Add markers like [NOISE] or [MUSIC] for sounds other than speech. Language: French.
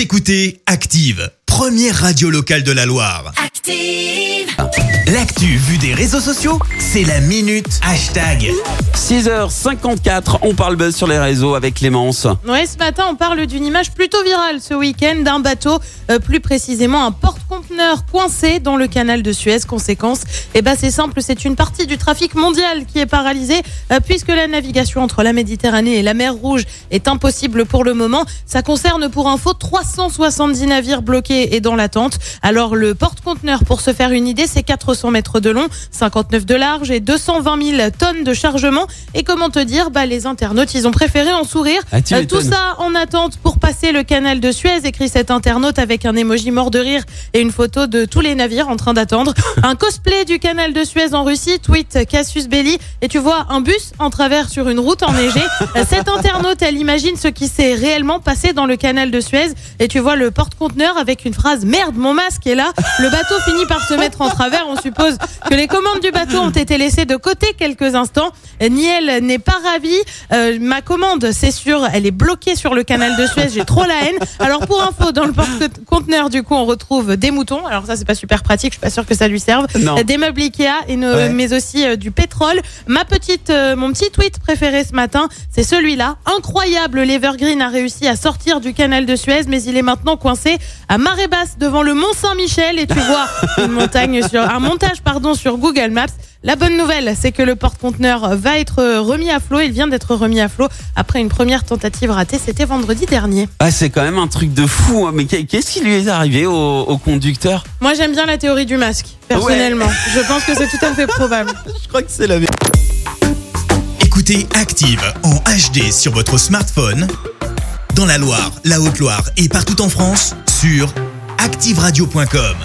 Vous écoutez Active, première radio locale de la Loire. Active. L'actu vue des réseaux sociaux, c'est la minute hashtag. 6h54, on parle buzz sur les réseaux avec Clémence. Ouais, ce matin, on parle d'une image plutôt virale ce week-end d'un bateau, euh, plus précisément un coincé dans le canal de Suez. Conséquence, eh ben c'est simple, c'est une partie du trafic mondial qui est paralysée euh, puisque la navigation entre la Méditerranée et la mer Rouge est impossible pour le moment. Ça concerne pour info 370 navires bloqués et dans l'attente. Alors le porte-conteneur, pour se faire une idée, c'est 400 mètres de long, 59 de large et 220 000 tonnes de chargement. Et comment te dire, bah les internautes, ils ont préféré en sourire. Ah, Euh, tout ça en attente pour passer le canal de Suez, écrit cet internaute avec un emoji mort de rire et une photo de tous les navires en train d'attendre. Un cosplay du canal de Suez en Russie, tweet Cassius Belli, et tu vois un bus en travers sur une route enneigée. Euh, [LAUGHS] Cet internaute, elle imagine ce qui s'est réellement passé dans le canal de Suez, et tu vois le porte-conteneur avec une phrase merde, mon masque est là. Le bateau finit par se mettre en travers. On suppose que les commandes du bateau ont été laissées de côté quelques instants. Niel n'est pas ravi. Euh, ma commande, c'est sûr, elle est bloquée sur le canal de Suez. J'ai trop la haine. Alors pour info, dans le porte-conteneur, du coup, on retrouve des moutons. Alors ça, c'est pas super pratique. Je suis pas sûre que ça lui serve. Non. Euh, Des meubles Ikea, et Ouais. mais aussi euh, du pétrole. Ma petite, euh, mon petit tweet préféré ce matin, c'est celui-là. Incroyable, l'Evergreen a réussi à sortir du canal de Suez, mais il est maintenant coincé à marée basse devant le Mont Saint-Michel et tu vois [LAUGHS] une montagne sur un montage pardon sur Google Maps. La bonne nouvelle, c'est que le porte-conteneur va être remis à flot. Il vient d'être remis à flot après une première tentative ratée. C'était vendredi dernier. Ah, c'est quand même un truc de fou, hein. mais qu'est- qu'est-ce qui lui est arrivé au, au conducteur? Moi, j'aime bien la théorie du masque, personnellement. Je pense que c'est tout à fait probable. [LAUGHS] Je crois que c'est la Écoutez Active en HD sur votre smartphone, dans la Loire, la Haute-Loire et partout en France, sur activeradio.com.